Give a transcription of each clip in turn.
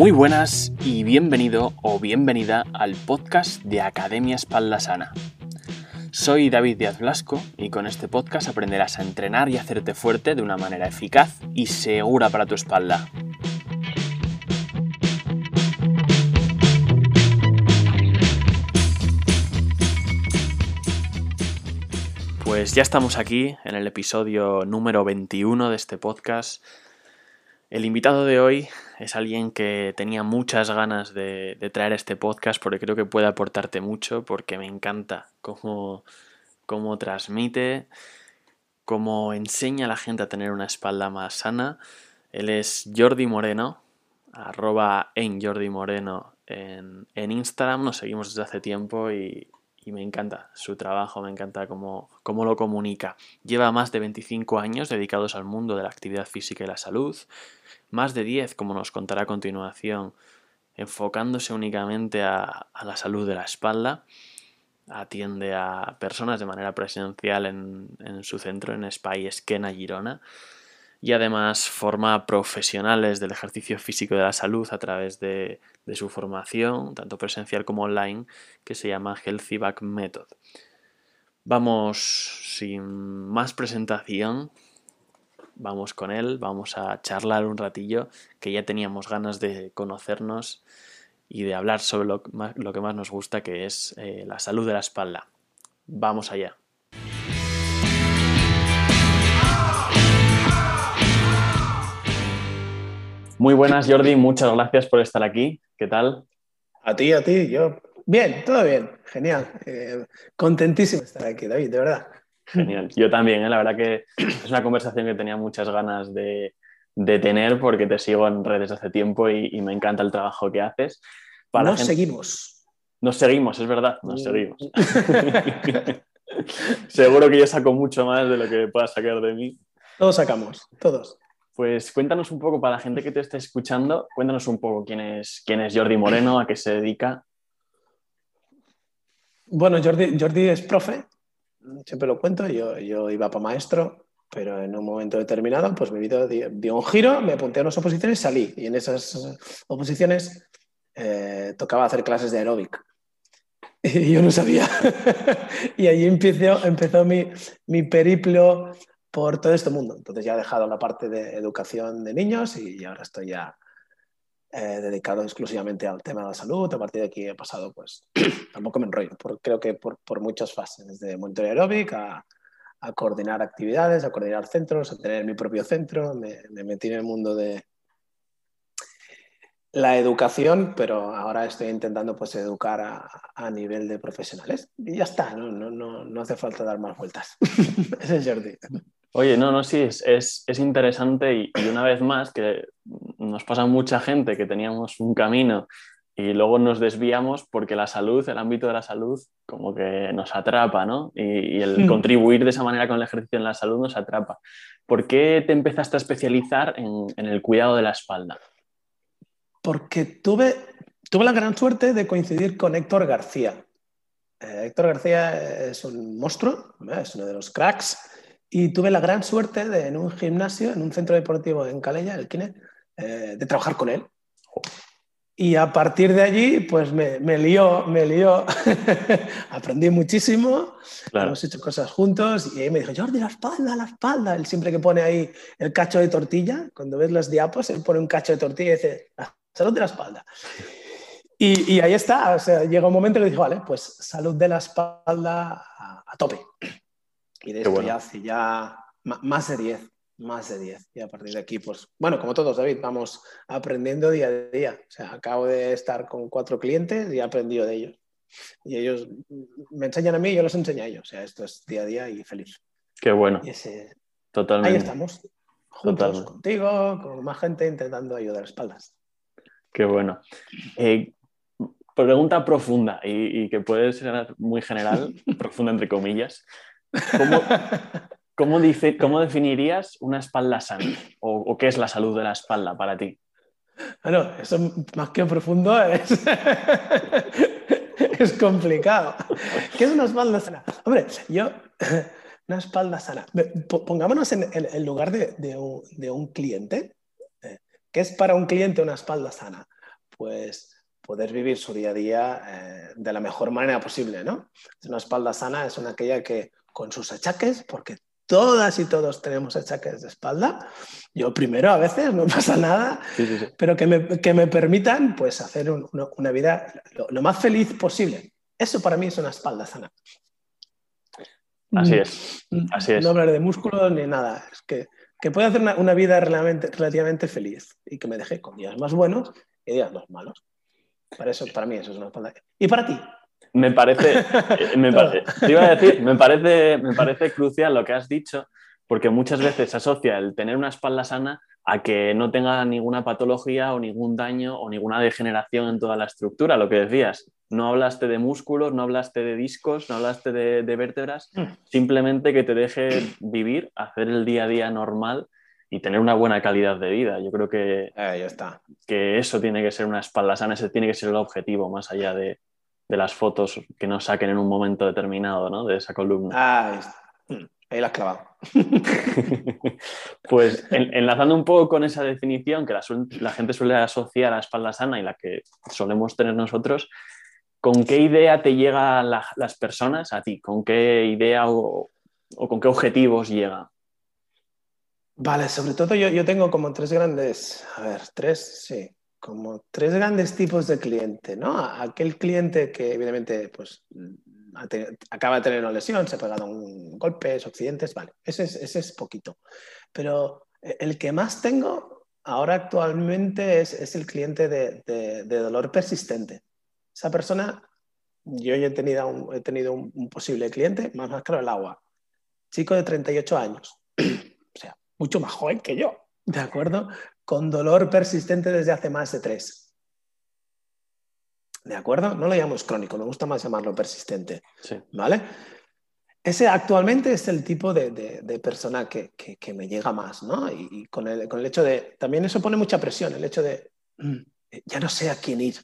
Muy buenas y bienvenido o bienvenida al podcast de Academia Espalda Sana. Soy David Díaz Blasco y con este podcast aprenderás a entrenar y hacerte fuerte de una manera eficaz y segura para tu espalda. Pues ya estamos aquí en el episodio número 21 de este podcast. El invitado de hoy es alguien que tenía muchas ganas de, traer este podcast porque creo que puede aportarte mucho, porque me encanta cómo, cómo transmite, cómo enseña a la gente a tener una espalda más sana. Él es Jordi Moreno, arroba en Jordi Moreno en, en Instagram, nos seguimos desde hace tiempo y, y me encanta su trabajo, me encanta cómo, cómo, lo comunica. Lleva más de 25 años dedicados al mundo de la actividad física y la salud, más de 10, como nos contará a continuación, enfocándose únicamente a, la salud de la espalda. Atiende a personas de manera presencial en, su centro en Spy Esquena, Girona y además forma profesionales del ejercicio físico de la salud a través de, su formación, tanto presencial como online, que se llama Healthy Back Method. Vamos sin más presentación, vamos con él, vamos a charlar un ratillo, que ya teníamos ganas de conocernos y de hablar sobre lo, que más nos gusta, que es eh, la salud de la espalda. Vamos allá. Muy buenas, Jordi. Muchas gracias por estar aquí. ¿Qué tal? A ti, a ti. Yo. Bien, todo bien. Genial. Eh, contentísimo de estar aquí, David, de verdad. Genial. Yo también, ¿eh? la verdad que es una conversación que tenía muchas ganas de, tener porque te sigo en redes hace tiempo y, me encanta el trabajo que haces. nos seguimos. Nos seguimos, es verdad, nos seguimos. Seguro que yo saco mucho más de lo que puedas sacar de mí. Todos sacamos, todos. Pues cuéntanos un poco, para la gente que te esté escuchando, cuéntanos un poco quién es, quién es Jordi Moreno, a qué se dedica. Bueno, Jordi, Jordi es profe, siempre lo cuento, yo, yo iba para maestro, pero en un momento determinado, pues mi vida dio, un giro, me apunté a unas oposiciones y salí. Y en esas oposiciones eh, tocaba hacer clases de aeróbic. Y yo no sabía. y allí empezó, empezó mi, mi periplo por todo este mundo. Entonces ya he dejado la parte de educación de niños y ahora estoy ya eh, dedicado exclusivamente al tema de la salud. A partir de aquí he pasado, pues, tampoco me enrollo, creo que por, por, muchas fases, desde monitoreo aeróbic a, coordinar actividades, a coordinar centros, a tener mi propio centro. Me, metí en el mundo de la educación, pero ahora estoy intentando pues, educar a, a nivel de profesionales. Y ya está, no, no, no, no hace falta dar más vueltas. Ese es Jordi. Oye, no, no, sí, es, es, interesante y, una vez más que nos pasa mucha gente que teníamos un camino y luego nos desviamos porque la salud, el ámbito de la salud, como que nos atrapa, ¿no? Y, el hmm. contribuir de esa manera con el ejercicio en la salud nos atrapa. ¿Por qué te empezaste a especializar en, el cuidado de la espalda? Porque tuve, tuve la gran suerte de coincidir con Héctor García. Eh, Héctor García es un monstruo, es uno de los cracks y tuve la gran suerte de en un gimnasio, en un centro deportivo en Calella, el Kine, eh, de trabajar con él. Y a partir de allí, pues me, me lió, me lió. Aprendí muchísimo, hemos hecho cosas juntos y ahí me dijo, Jordi, la espalda, la espalda. Él siempre que pone ahí el cacho de tortilla, cuando ves las diapos, él pone un cacho de tortilla y dice, salud de la espalda. Y, y, ahí está, o sea, llega un momento que dijo, vale, pues salud de la espalda a tope. Y de esto ya hace ya más de 10, más de 10. Y a partir de aquí, pues, bueno, como todos, David, vamos aprendiendo día a día. O sea, acabo de estar con cuatro clientes y he aprendido de ellos. Y ellos me enseñan a mí y yo los enseño a ellos. O sea, esto es día a día y feliz. Qué bueno. Totalmente. Ahí estamos, juntos contigo, con más gente, intentando ayudar a espaldas. Qué bueno. Eh, pregunta profunda y, y, que puede ser muy general, profunda entre comillas. ¿Cómo, dice, ¿Cómo, definirías una espalda sana? O, qué es la salud de la espalda para ti? Bueno, eso más que profundo es, es complicado. ¿Qué es una espalda sana? Hombre, yo, una espalda sana. Pongámonos en el lugar de, un, cliente. ¿Qué es para un cliente una espalda sana? pues poder vivir su día a día eh, de la mejor manera posible, ¿no? Una espalda sana es una aquella que con sus achaques, porque todas y todos tenemos achaques de espalda, yo primero a veces no pasa nada, pero que me, permitan pues hacer una vida lo, más feliz posible. Eso para mí es una espalda sana. Así es, mm, así es. No hablar de músculos ni nada, es que, que pueda hacer una, vida relativamente feliz y que me deje con días más buenos y días más malos. Para, eso, para mí eso es una espalda. ¿Y para ti? Me parece, eh, me, iba a decir, me parece, me parece crucial lo que has dicho, porque muchas veces se asocia el tener una espalda sana a que no tenga ninguna patología o ningún daño o ninguna degeneración en toda la estructura, lo que decías. No hablaste de músculos, no hablaste de discos, no hablaste de, de vértebras, mm. simplemente que te deje vivir, hacer el día a día normal y tener una buena calidad de vida. Yo creo que, eh, ya está. que eso tiene que ser una espalda sana, ese tiene que ser el objetivo, más allá de, de las fotos que nos saquen en un momento determinado ¿no? de esa columna. Ah, ahí la has clavado. pues enlazando un poco con esa definición que la, gente suele asociar a la espalda sana y la que solemos tener nosotros, ¿con qué idea te llegan las personas a ti? ¿Con qué idea o, con qué objetivos llega? Vale, sobre todo yo, yo tengo como tres grandes, a ver, tres, sí, como tres grandes tipos de cliente, ¿no? Aquel cliente que evidentemente pues, acaba de tener una lesión, se ha pegado un golpe, accidentes, vale, ese es, ese es poquito. Pero eh, el que más tengo ahora actualmente es, el cliente de, dolor persistente. Esa persona, yo he tenido un, he tenido un, posible cliente, más más claro el agua, chico de 38 años, o sea, mucho más joven que yo, ¿de acuerdo? Con dolor persistente desde hace más de tres. ¿De acuerdo? No lo llamamos crónico, me gusta más llamarlo persistente. ¿Vale? Ese actualmente es el tipo de, persona que, me llega más, ¿no? Y, con, el, con, el, hecho de. También eso pone mucha presión, el hecho de. Mm, ya no sé a quién ir.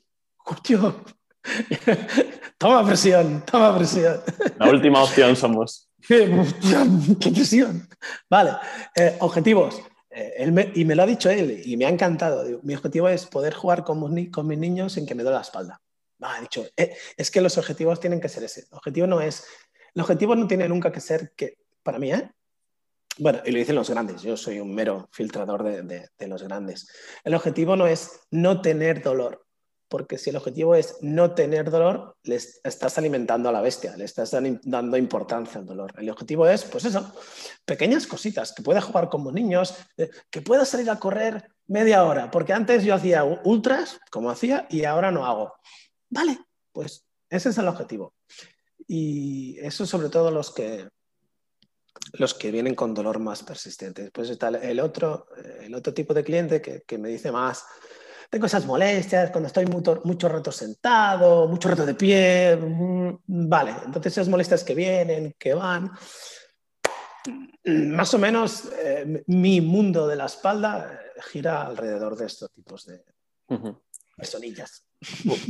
toma presión, toma presión. La última opción somos. ¡Qué, presión! Vale, eh, objetivos. Eh, y me lo ha dicho él y me ha encantado. mi objetivo es poder jugar con, con mis niños sin que me duele la espalda. ha dicho, eh, es que los objetivos tienen que ser ese. El objetivo no es, el objetivo no tiene nunca que ser que, para mí, ¿eh? Bueno, y lo dicen los grandes, yo soy un mero filtrador de, de los grandes. El objetivo no es no tener dolor, porque si el objetivo es no tener dolor, le estás alimentando a la bestia, le estás dando importancia al dolor. El objetivo es, pues eso, pequeñas cositas, que pueda jugar como niños, eh, que pueda salir a correr media hora, porque antes yo hacía ultras, como hacía, y ahora no hago. Vale, pues ese es el objetivo. Y eso sobre todo los que, los que vienen con dolor más persistente. Después está el otro, el otro tipo de cliente que me dice más tengo esas molestias cuando estoy mucho, mucho rato sentado, mucho rato de pie. Mm, vale, entonces esas molestias que vienen, que van. Más o menos eh, mi mundo de la espalda eh, gira alrededor de estos tipos de personillas.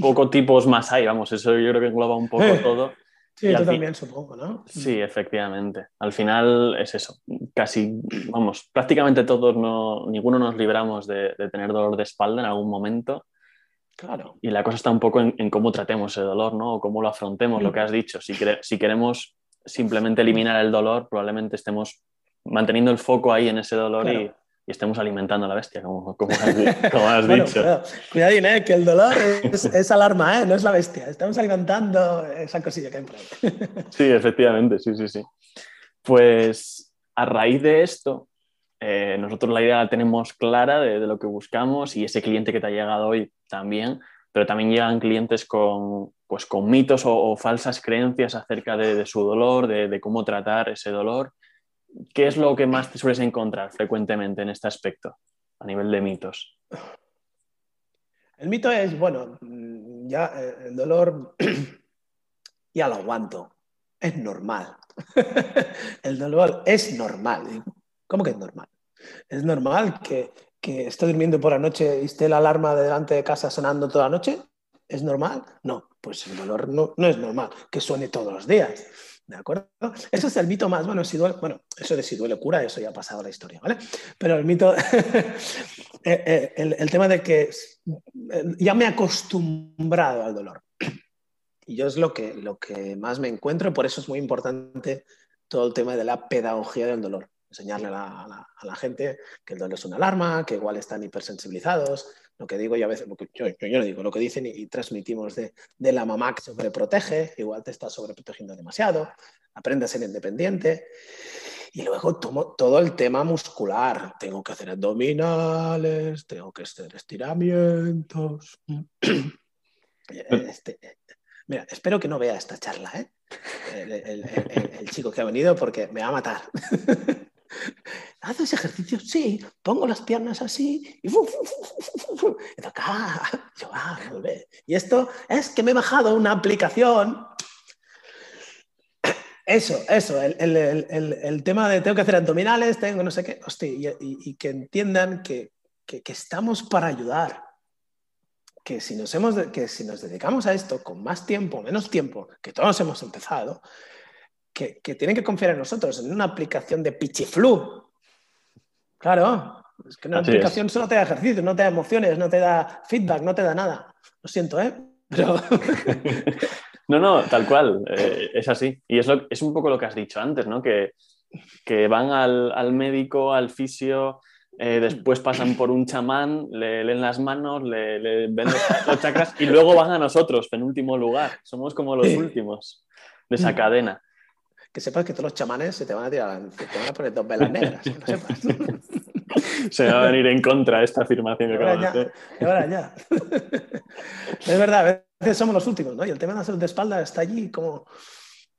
Poco tipos más hay, vamos, eso yo creo que engloba un poco eh. todo. Sí, yo también supongo, ¿no? Sí, efectivamente. Al final es eso. Casi, vamos, prácticamente todos, no, ninguno nos libramos de, tener dolor de espalda en algún momento. Claro. Y la cosa está un poco en, cómo tratemos ese dolor, ¿no? O cómo lo afrontemos, lo mm. que has dicho. Si, si queremos simplemente eliminar el dolor, probablemente estemos manteniendo el foco ahí en ese dolor y, y estemos alimentando a la bestia, como, como has, dicho. Cuidadín, ¿eh? que el dolor es, alarma, ¿eh? no es la bestia. Estamos alimentando esa cosilla que hay por ahí. Sí, efectivamente, sí, sí, sí. Pues a raíz de esto, eh, nosotros la idea la tenemos clara de, lo que buscamos y ese cliente que te ha llegado hoy también, pero también llegan clientes con, pues, con mitos o, falsas creencias acerca de, su dolor, de, de cómo tratar ese dolor ¿qué es lo que más te sueles encontrar frecuentemente en este aspecto, a nivel de mitos? El mito es, bueno, ya eh, el dolor ya lo aguanto, es normal. el dolor es normal. ¿Cómo que es normal? Es normal que, que esté durmiendo por la noche y esté la alarma delante de casa sonando toda la noche. ¿Es normal? No, pues el dolor no, no es normal que suene todos los días. ¿De acuerdo? Eso es el mito más, bueno, si duele, bueno, eso de si duele cura, eso ya ha pasado la historia, ¿vale? Pero el mito, eh, eh, el, tema de que ya me he acostumbrado al dolor. Y yo es lo que, lo que más me encuentro, por eso es muy importante todo el tema de la pedagogía del dolor. Enseñarle a la, gente que el dolor es una alarma, que igual están hipersensibilizados. Lo que digo yo a veces, yo, yo, digo, lo que dicen y, transmitimos de, de, la mamá que sobreprotege, igual te está sobreprotegiendo demasiado, aprende a ser independiente. Y luego tomo todo el tema muscular. Tengo que hacer abdominales, tengo que hacer estiramientos. Este, mira, espero que no vea esta charla, ¿eh? el, chico que ha venido, porque me va a matar. ¿Haces ejercicio? Sí, pongo las piernas así y, y, acá, ah, y esto es que me he bajado una aplicación eso, eso, el, tema de tengo que hacer abdominales, tengo no sé qué, hostia, y, que entiendan que, estamos para ayudar. Que si, nos hemos que si nos dedicamos a esto con más tiempo, menos tiempo, que todos hemos empezado, que, tienen que confiar en nosotros, en una aplicación de pichiflu. Claro, es que una aplicación solo te da ejercicio, no te da emociones, no te da feedback, no te da nada. Lo siento, ¿eh? Pero... No, no, tal cual, eh, es así. Y es, es un poco lo que has dicho antes, ¿no? Que, van al, médico, al fisio, eh, después pasan por un chamán, le leen las manos, le, ven los, chakras y luego van a nosotros, en último lugar. Somos como los últimos de esa cadena. Que sepas que todos los chamanes se te van a tirar, te van a poner dos velas negras, que lo sepas. se va a venir en contra esta afirmación que acabas de hacer. Ahora ya. es verdad, veces somos los últimos, ¿no? Y el tema de la salud de espalda está allí como...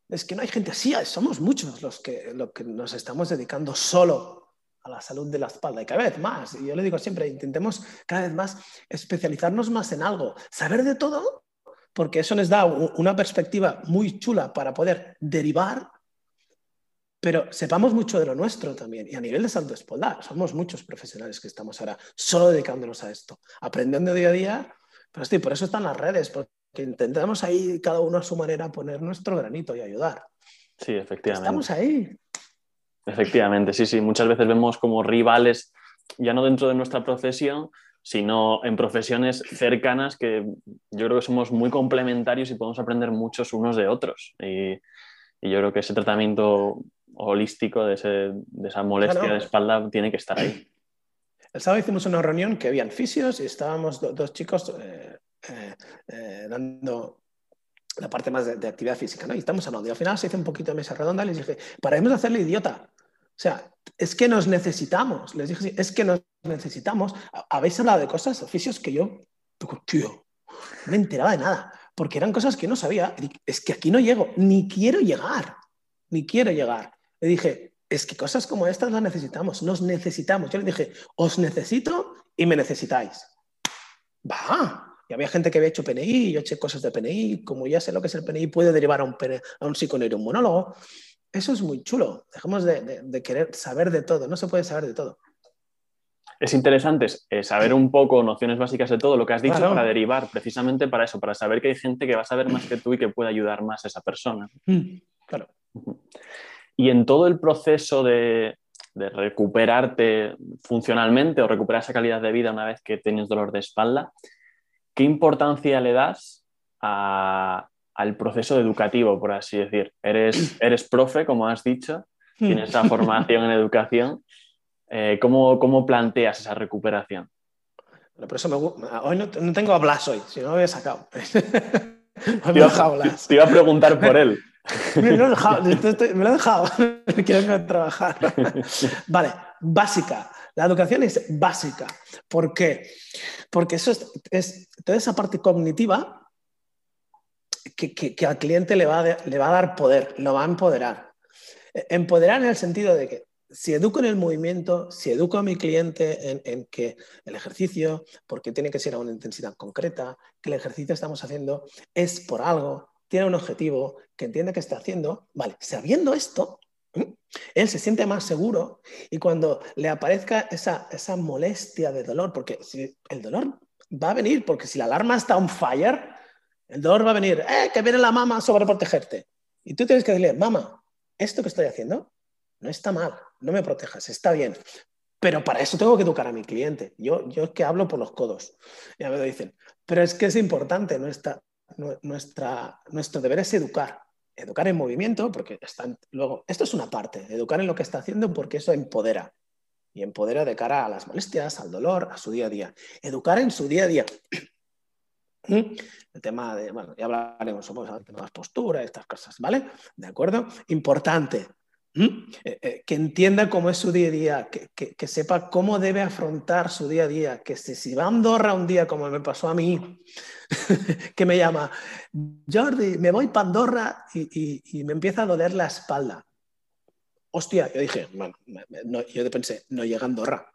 Es que no hay gente así, somos muchos los que, lo que nos estamos dedicando solo a la salud de la espalda y cada vez más. Y yo le digo siempre, intentemos cada vez más especializarnos más en algo, saber de todo, porque eso nos da una perspectiva muy chula para poder derivar, pero sepamos mucho de lo nuestro también. Y a nivel de salud de espalda, somos muchos profesionales que estamos ahora solo dedicándonos a esto, aprendiendo día a día pero sí, por eso están las redes, porque intentamos ahí cada uno a su manera poner nuestro granito y ayudar. Sí, efectivamente. Estamos ahí. Efectivamente, sí, sí. Muchas veces vemos como rivales, ya no dentro de nuestra profesión, sino en profesiones cercanas que yo creo que somos muy complementarios y podemos aprender muchos unos de otros. Y, yo creo que ese tratamiento holístico de, esa molestia de espalda tiene que estar ahí. El sábado hicimos una reunión que habían fisios y estábamos dos chicos eh, eh, eh, dando la parte más de, actividad física, ¿no? Y estamos hablando. Y al final se hizo un poquito de mesa redonda y les dije, paremos de hacerle idiota. O sea, es que nos necesitamos. Les dije, es que nos necesitamos. Habéis hablado de cosas, oficios que yo, tío, no me enteraba de nada, porque eran cosas que no sabía. Es que aquí no llego, ni quiero llegar, ni quiero llegar. Le dije, es que cosas como estas las necesitamos, nos necesitamos. Yo le dije, os necesito y me necesitáis. Va. Y había gente que había hecho PNI, yo eché cosas de PNI, como ya sé lo que es el PNI, puede derivar a un, a un psiconeuroinmunólogo. Eso es muy chulo. Dejemos de, querer saber de todo, no se puede saber de todo. Es interesante eh, saber un poco nociones básicas de todo lo que has dicho para derivar, precisamente para eso, para saber que hay gente que va a saber más que tú y que puede ayudar más a esa persona. Mm, claro. Y en todo el proceso de, recuperarte funcionalmente o recuperar esa calidad de vida una vez que tienes dolor de espalda, ¿qué importancia le das al proceso educativo, por así decir? Eres, eres profe, como has dicho, tienes esa formación en educación. Eh, ¿cómo, planteas esa recuperación? por eso me, hoy no, tengo a Blas hoy, si no me había sacado. te, iba, a preguntar por él. me lo he dejado, me lo he dejado. quiero trabajar. vale, básica. La educación es básica. ¿Por qué? Porque eso es, toda esa parte cognitiva que, al cliente le va, le va a dar poder, lo va a empoderar. Empoderar en el sentido de que si educo en el movimiento, si educo a mi cliente en, en, que el ejercicio, porque tiene que ser a una intensidad concreta, que el ejercicio que estamos haciendo es por algo, tiene un objetivo, que entiende que está haciendo, vale, sabiendo esto, él se siente más seguro y cuando le aparezca esa, esa molestia de dolor, porque si el dolor va a venir, porque si la alarma está on fire, el dolor va a venir, ¡eh, que viene la mamá sobre protegerte! Y tú tienes que decirle, mamá, esto que estoy haciendo no está mal, no me protejas, está bien. Pero para eso tengo que educar a mi cliente. Yo, yo es que hablo por los codos. Y a me dicen, pero es que es importante, nuestra, nuestra, nuestro deber es educar. Educar en movimiento, porque están, luego, esto es una parte, educar en lo que está haciendo porque eso empodera. Y empodera de cara a las molestias, al dolor, a su día a día. Educar en su día a día. El tema de, bueno, ya hablaremos, las posturas, estas cosas, ¿vale? ¿De acuerdo? Importante, que entienda cómo es su día a día, que, sepa cómo debe afrontar su día a día, que si, va a Andorra un día como me pasó a mí, que me llama, Jordi, me voy para Andorra y, me empieza a doler la espalda. Hostia, yo dije, bueno, yo pensé, no llega a Andorra.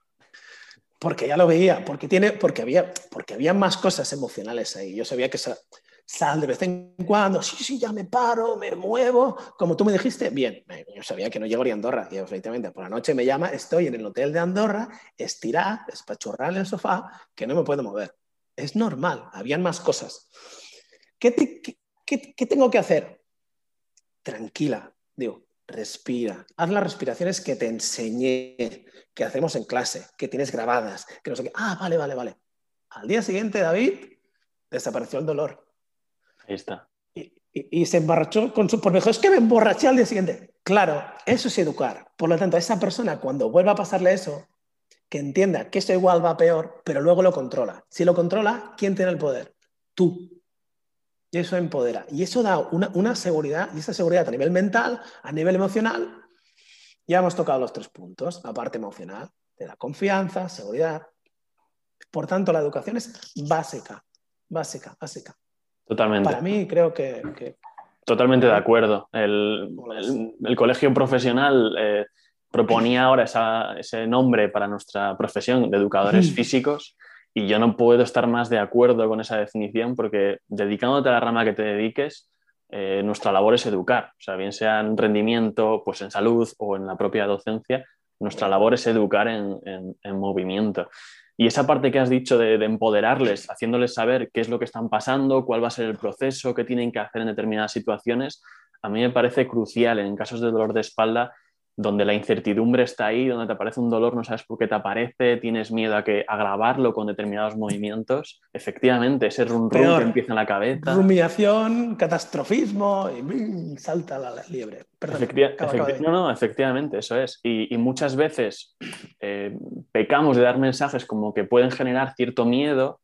Porque ya lo veía, porque, tiene, porque, había, porque había más cosas emocionales ahí. Yo sabía que esa, sal de vez en cuando, sí, sí, ya me paro, me muevo, como tú me dijiste, bien, yo sabía que no llegaría a Andorra, y efectivamente por la noche me llama, estoy en el hotel de Andorra, estirada, espachurrada en el sofá, que no me puedo mover. Es normal, habían más cosas. ¿Qué, qué tengo que hacer? Tranquila, digo, respira, haz las respiraciones que te enseñé, que hacemos en clase, que tienes grabadas, que no sé qué. Ah, vale, vale, vale. Al día siguiente, David, desapareció el dolor. Ahí está. Y, se emborrachó con su... Porque dijo, es que me emborraché al día siguiente. Claro, eso es educar. Por lo tanto, esa persona cuando vuelva a pasarle eso, que entienda que eso igual va peor, pero luego lo controla. Si lo controla, ¿quién tiene el poder? Tú. Y eso empodera. Y eso da una, una seguridad, y esa seguridad a nivel mental, a nivel emocional, ya hemos tocado los tres puntos. La parte emocional, te da confianza, seguridad. Por tanto, la educación es básica, básica, básica. Totalmente. Para mí creo que... Totalmente de acuerdo. El, colegio profesional eh, proponía ahora ese nombre para nuestra profesión de educadores físicos y yo no puedo estar más de acuerdo con esa definición porque dedicándote a la rama que te dediques, eh, nuestra labor es educar, o sea, bien sea en rendimiento, pues en salud o en la propia docencia, nuestra labor es educar en, en movimiento. Y esa parte que has dicho de, empoderarles, haciéndoles saber qué es lo que están pasando, cuál va a ser el proceso, qué tienen que hacer en determinadas situaciones, a mí me parece crucial en casos de dolor de espalda donde la incertidumbre está ahí, donde te aparece un dolor, no sabes por qué te aparece, tienes miedo a que agravarlo con determinados movimientos. Efectivamente, ese rum que empieza en la cabeza. Rumiación, catastrofismo y salta la liebre. no, no, efectivamente, eso es. Y, muchas veces eh, pecamos de dar mensajes como que pueden generar cierto miedo.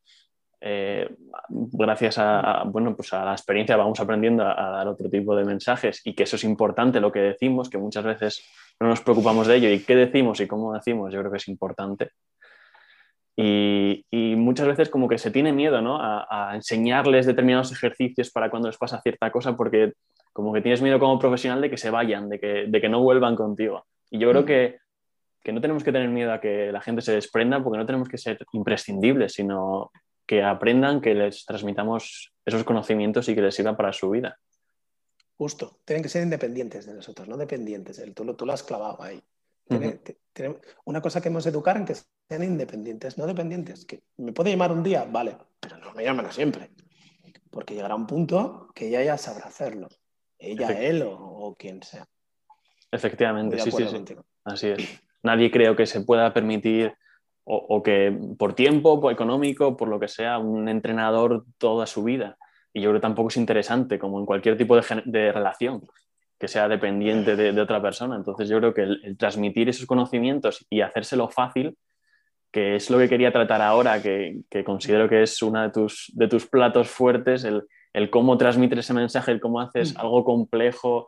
Eh, gracias a, bueno, pues a la experiencia vamos aprendiendo a, a, dar otro tipo de mensajes y que eso es importante lo que decimos, que muchas veces no nos preocupamos de ello y qué decimos y cómo decimos, yo creo que es importante. Y, muchas veces como que se tiene miedo ¿no? a, enseñarles determinados ejercicios para cuando les pasa cierta cosa porque como que tienes miedo como profesional de que se vayan, de que, de que no vuelvan contigo. Y yo creo mm. que, que, no tenemos que tener miedo a que la gente se desprenda porque no tenemos que ser imprescindibles, sino que aprendan, que les transmitamos esos conocimientos y que les sirvan para su vida. Justo, tienen que ser independientes de nosotros, no dependientes. Tú lo, tú lo has clavado ahí. una cosa que hemos educar en que sean independientes, no dependientes. Que me puede llamar un día, vale, pero no me llaman a siempre. Porque llegará un punto que ella ya sabrá hacerlo. Ella, él o, quien sea. Efectivamente, sí, sí, sí. Así es. Nadie creo que se pueda permitir o, o, que por tiempo, por económico, por lo que sea, un entrenador toda su vida y yo creo que tampoco es interesante, como en cualquier tipo de, relación, que sea dependiente de, otra persona. Entonces yo creo que el, transmitir esos conocimientos y hacérselo fácil, que es lo que quería tratar ahora, que, considero que es uno de tus, de tus platos fuertes, el, cómo transmitir ese mensaje, el cómo haces mm. algo complejo,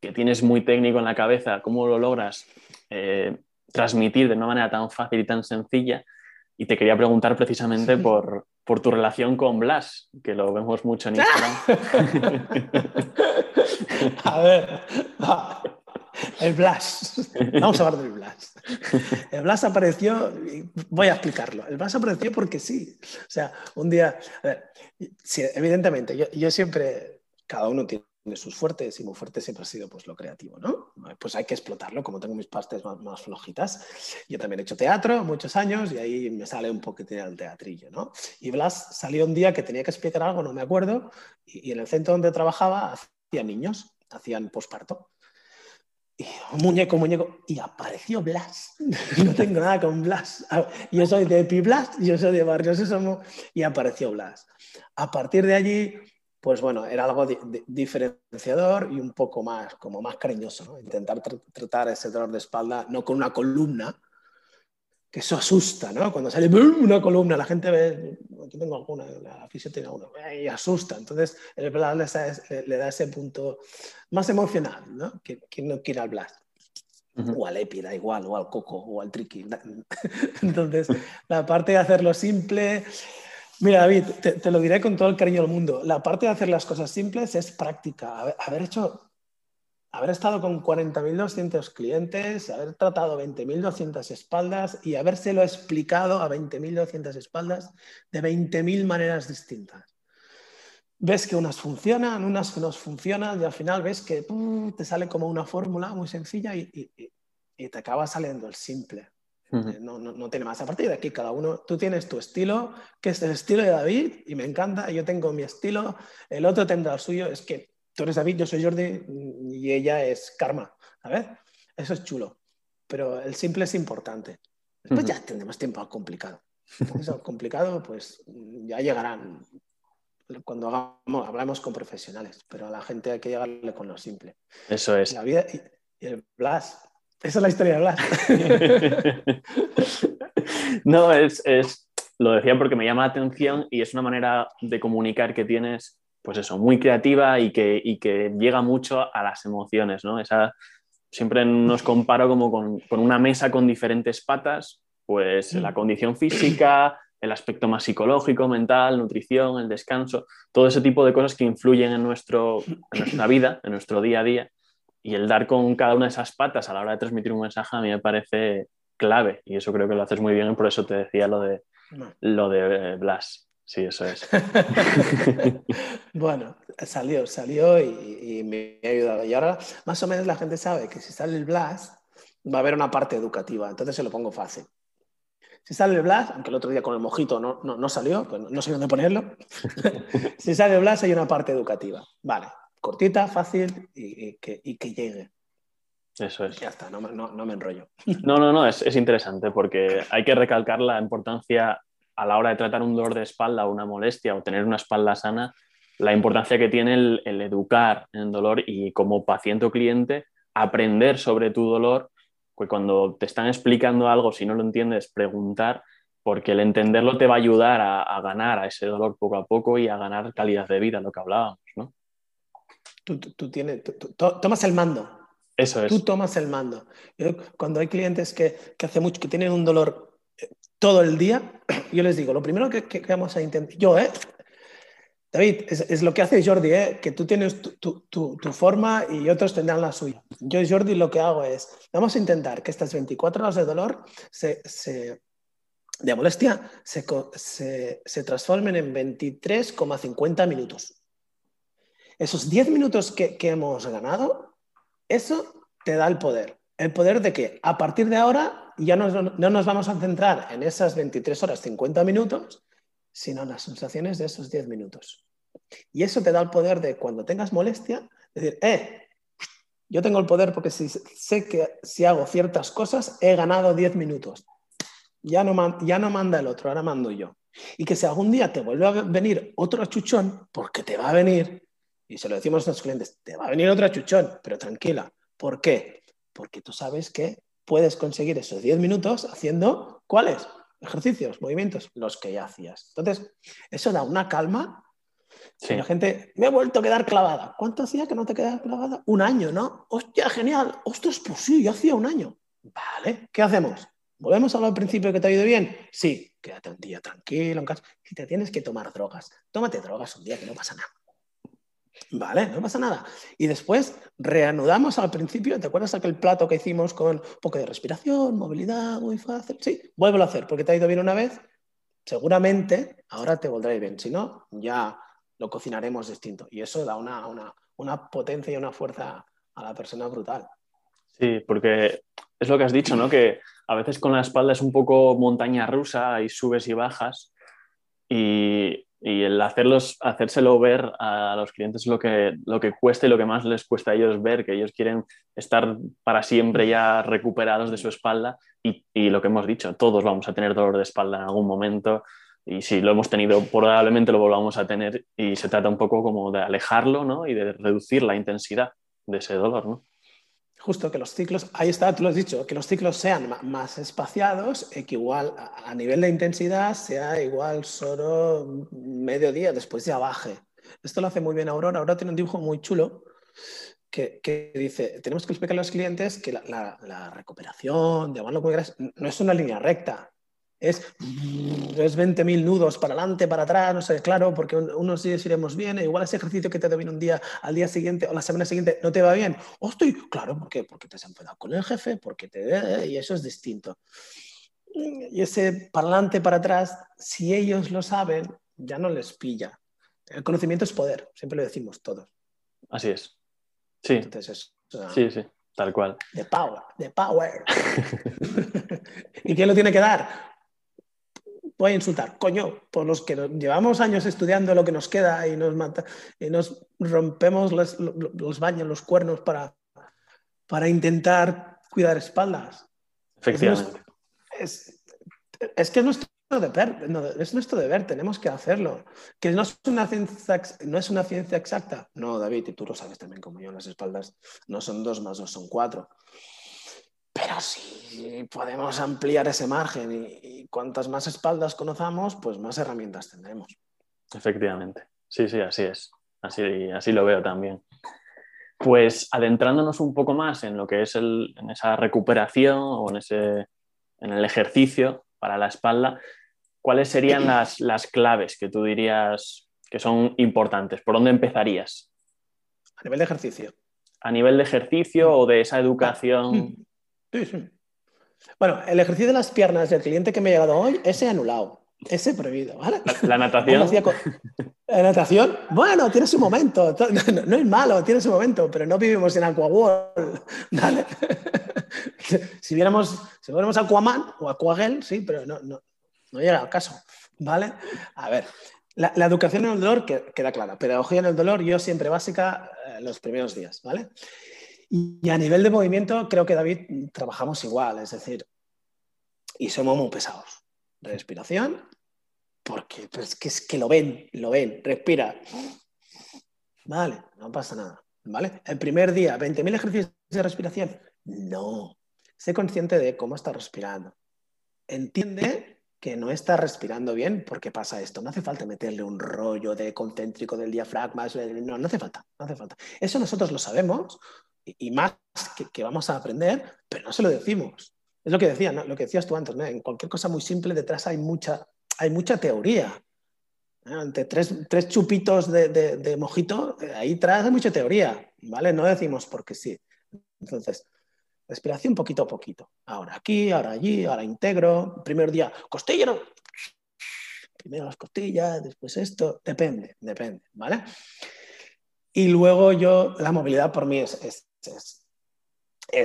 que tienes muy técnico en la cabeza, cómo lo logras eh, transmitir de una manera tan fácil y tan sencilla. Y te quería preguntar precisamente por, por tu relación con Blas, que lo vemos mucho en Instagram. a ver, el Blas. Vamos a hablar del Blas. El Blas apareció, voy a explicarlo. El Blas apareció porque sí. O sea, un día, a ver, evidentemente, yo, yo siempre, cada uno tiene de sus fuertes y muy fuerte siempre ha sido pues lo creativo, ¿no? Pues hay que explotarlo, como tengo mis partes más, flojitas. Yo también he hecho teatro muchos años y ahí me sale un poquitín el teatrillo, ¿no? Y Blas salió un día que tenía que explicar algo, no me acuerdo, y, en el centro donde trabajaba hacían niños, hacían posparto. y muñeco, muñeco, y apareció Blas. no tengo nada con Blas. Yo soy de Epiblas, yo soy de Barrio Sésamo, y apareció Blas. A partir de allí, pues bueno, era algo diferenciador y un poco más, como más cariñoso, Intentar tratar ese dolor de espalda no con una columna, que eso asusta, ¿no? Cuando sale una columna, la gente ve, aquí tengo alguna, la fisio tiene uno, y asusta. Entonces, el Blast le, da ese punto más emocional, ¿no? ¿Quién no quiere al Blast? O al Epi, da igual, o al Coco, o al Tricky. Entonces, la parte de hacerlo simple... Mira, David, te, lo diré con todo el cariño del mundo. La parte de hacer las cosas simples es práctica. haber hecho haber estado con 40.200 clientes, haber tratado 20.200 espaldas y habérselo explicado a 20.200 espaldas de 20.000 maneras distintas. Ves que unas funcionan, unas que no funcionan y al final ves que te sale como una fórmula muy sencilla y, te acaba saliendo el simple. Eh, no, no, tiene más. A partir de aquí, cada uno, tú tienes tu estilo, que es el estilo de David, y me encanta, yo tengo mi estilo, el otro tendrá el suyo, es que tú eres David, yo soy Jordi y ella es Karma. A ver, eso es chulo. Pero el simple es importante. Después ya tendremos tiempo al complicado. Entonces, complicado, pues ya llegarán cuando hagamos, hablamos con profesionales, pero a la gente hay que llegarle con lo simple. Eso es. La vida y, el Blas. Esa es la historia de Blas. no, es, es, lo decía porque me llama la atención y es una manera de comunicar que tienes pues eso, muy creativa y que, que llega mucho a las emociones, ¿no? Esa, siempre nos comparo como con, una mesa con diferentes patas, pues la mm. condición física, el aspecto más psicológico, mental, nutrición, el descanso, todo ese tipo de cosas que influyen en, nuestro, en nuestra vida, en nuestro día a día. Y el dar con cada una de esas patas a la hora de transmitir un mensaje a mí me parece clave y eso creo que lo haces muy bien y por eso te decía lo de, lo de Blas. Sí, eso es. bueno, salió, salió y, me ha ayudado. Y ahora más o menos la gente sabe que si sale el Blast va a haber una parte educativa, entonces se lo pongo fácil. Si sale el Blast, aunque el otro día con el mojito no, no, salió, pues no sé dónde ponerlo, si sale el Blast hay una parte educativa. Vale, cortita, fácil y, que, llegue. Eso es. Ya está, no, me enrollo. No, no, no, es, es, interesante porque hay que recalcar la importancia a la hora de tratar un dolor de espalda o una molestia o tener una espalda sana, la importancia que tiene el, educar en dolor y como paciente o cliente aprender sobre tu dolor, pues cuando te están explicando algo, si no lo entiendes, preguntar, porque el entenderlo te va a ayudar a, ganar a ese dolor poco a poco y a ganar calidad de vida, lo que hablábamos, ¿no? Tú, tienes, tomas el mando. Eso es. Tú tomas el mando. cuando hay clientes que, que hace mucho que tienen un dolor todo el día, yo les digo, lo primero que, vamos a intentar, yo, ¿eh? David, es, lo que hace Jordi, ¿eh? que tú tienes tu, forma y otros tendrán la suya. Yo, Jordi, lo que hago es, vamos a intentar que estas 24 horas de dolor, de molestia, se, transformen en 23,50 minutos. Esos 10 minutos que, hemos ganado, eso te da el poder. ¿El poder de que a partir de ahora ya no, nos vamos a centrar en esas 23 horas 50 minutos, sino en las sensaciones de esos 10 minutos. Y eso te da el poder de cuando tengas molestia, decir, eh, yo tengo el poder porque si, sé que si hago ciertas cosas he ganado 10 minutos. Ya no, ya no manda el otro, ahora mando yo. Y que si algún día te vuelve a venir otro achuchón, porque te va a venir, y se lo decimos a nuestros clientes, te va a venir otro achuchón, pero tranquila. ¿Por qué? Porque tú sabes que puedes conseguir esos 10 minutos haciendo cuáles? Ejercicios, movimientos, los que ya hacías. Entonces, eso da una calma. La gente, me ha vuelto a quedar clavada. ¿Cuánto hacía que no te quedas clavada? Un año, ¿no? Hostia, genial. Ostras, pues sí, yo hacía un año. Vale, ¿qué hacemos? ¿Volvemos a lo al principio que te ha ido bien? Sí, quédate un día tranquilo en casa. Si te tienes que tomar drogas, tómate drogas un día que no pasa nada. Vale, no pasa nada. Y después reanudamos al principio. ¿Te acuerdas aquel plato que hicimos con un poco de respiración, movilidad, muy fácil? Sí, vuelvo a hacer porque te ha ido bien una vez. Seguramente ahora te volverá bien. Si no, ya lo cocinaremos distinto. Y eso da una, una potencia y una fuerza a la persona brutal. Sí, porque es lo que has dicho, ¿no? Que a veces con la espalda es un poco montaña rusa y subes y bajas. Y Y el hacerlos, hacérselo ver a los clientes lo que, lo que cuesta y lo que más les cuesta a ellos ver, que ellos quieren estar para siempre ya recuperados de su espalda y, y lo que hemos dicho, todos vamos a tener dolor de espalda en algún momento y si lo hemos tenido probablemente lo volvamos a tener y se trata un poco como de alejarlo ¿no? y de reducir la intensidad de ese dolor. ¿no? Justo que los ciclos, ahí está, tú lo has dicho, que los ciclos sean más espaciados que igual a nivel de intensidad sea igual solo medio día, después ya baje. Esto lo hace muy bien Aurora. Aurora tiene un dibujo muy chulo que, que dice, tenemos que explicarle a los clientes que la, la, la recuperación, como quieras, no es una línea recta es, es 20.000 nudos para adelante, para atrás, no sé, claro, porque unos días iremos bien, e igual ese ejercicio que te da bien un día, al día siguiente o la semana siguiente no te va bien. Estoy, claro, ¿por qué? Porque te has enfadado con el jefe, porque te... y eso es distinto. Y ese para adelante, para atrás, si ellos lo saben, ya no les pilla. El conocimiento es poder, siempre lo decimos todos. Así es. Sí. Entonces sí, sí, tal cual. The power, the power. ¿Y quién lo tiene que dar? Voy a insultar, coño, por los que llevamos años estudiando lo que nos queda y nos, mata, y nos rompemos los, los, baños, los cuernos para, para intentar cuidar espaldas. Efectivamente. Es, es, que es nuestro, deber, no, es nuestro deber, tenemos que hacerlo. Que no es, una ciencia, no es una ciencia exacta. No, David, y tú lo sabes también como yo, las espaldas no son dos más dos, son cuatro. Pero si podemos ampliar ese margen y, cuantas más espaldas conozcamos, pues más herramientas tendremos. Efectivamente. Sí, sí, así es. Así, así lo veo también. Pues adentrándonos un poco más en lo que es en esa recuperación o en, ese, en el ejercicio para la espalda, ¿cuáles serían las, las claves que tú dirías que son importantes? ¿Por dónde empezarías? A nivel de ejercicio. A nivel de ejercicio o de esa educación Sí, sí. Bueno, el ejercicio de las piernas del cliente que me ha llegado hoy, ese anulado. Ese prohibido, ¿vale? La, natación. La natación, bueno, tiene su momento. No, es malo, tiene su momento, pero no vivimos en Aquaworld, ¿vale? Si viéramos, si fuéramos Aquaman o Aquagel, sí, pero no, no, no llega al caso, ¿vale? A ver, la, educación en el dolor queda clara. Pedagogía en el dolor, yo siempre básica eh, los primeros días, ¿vale? Y a nivel de movimiento, creo que David trabajamos igual, es decir, y somos muy pesados. Respiración, porque pues, que es que lo ven, lo ven, respira. Vale, no pasa nada. ¿Vale? El primer día, 20.000 ejercicios de respiración. No. Sé consciente de cómo está respirando. Entiende que no está respirando bien porque pasa esto. No hace falta meterle un rollo de concéntrico del diafragma. No, no hace falta, no hace falta. Eso nosotros lo sabemos y más que, vamos a aprender, pero no se lo decimos. Es lo que decía, lo que decías tú antes, en cualquier cosa muy simple detrás hay mucha, hay mucha teoría. Ante tres, tres chupitos de, de, mojito, eh, ahí trae mucha teoría, ¿vale? No decimos porque sí. Entonces, respiración poquito a poquito. Ahora aquí, ahora allí, ahora integro. Primer día, costilla, no. Primero las costillas, después esto. Depende, depende, ¿vale? Y luego yo, la movilidad por mí es,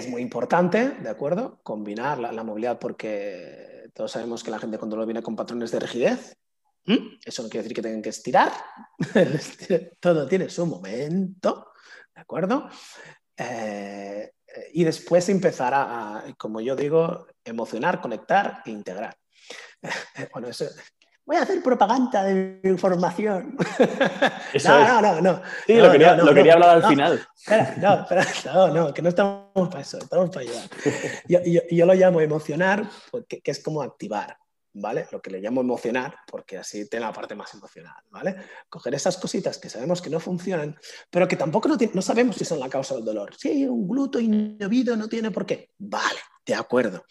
muy importante, ¿de acuerdo? Combinar la, movilidad porque todos sabemos que la gente con dolor viene con patrones de rigidez. Eso no quiere decir que tengan que estirar. Todo tiene su momento, ¿de acuerdo? Eh, y después empezar a, como yo digo, emocionar, conectar e integrar. bueno, eso, voy a hacer propaganda de información. no, no, no, Sí, lo, quería, lo quería hablar al final. Espera, no, espera, no, no, que no estamos para eso, estamos para ayudar. Yo, yo, lo llamo emocionar, porque, que es como activar, ¿vale? Lo que le llamo emocionar, porque así tiene la parte más emocional, ¿vale? Coger esas cositas que sabemos que no funcionan, pero que tampoco no, no sabemos si son la causa del dolor. Si un glúteo inhibido no tiene por qué. Vale, de acuerdo.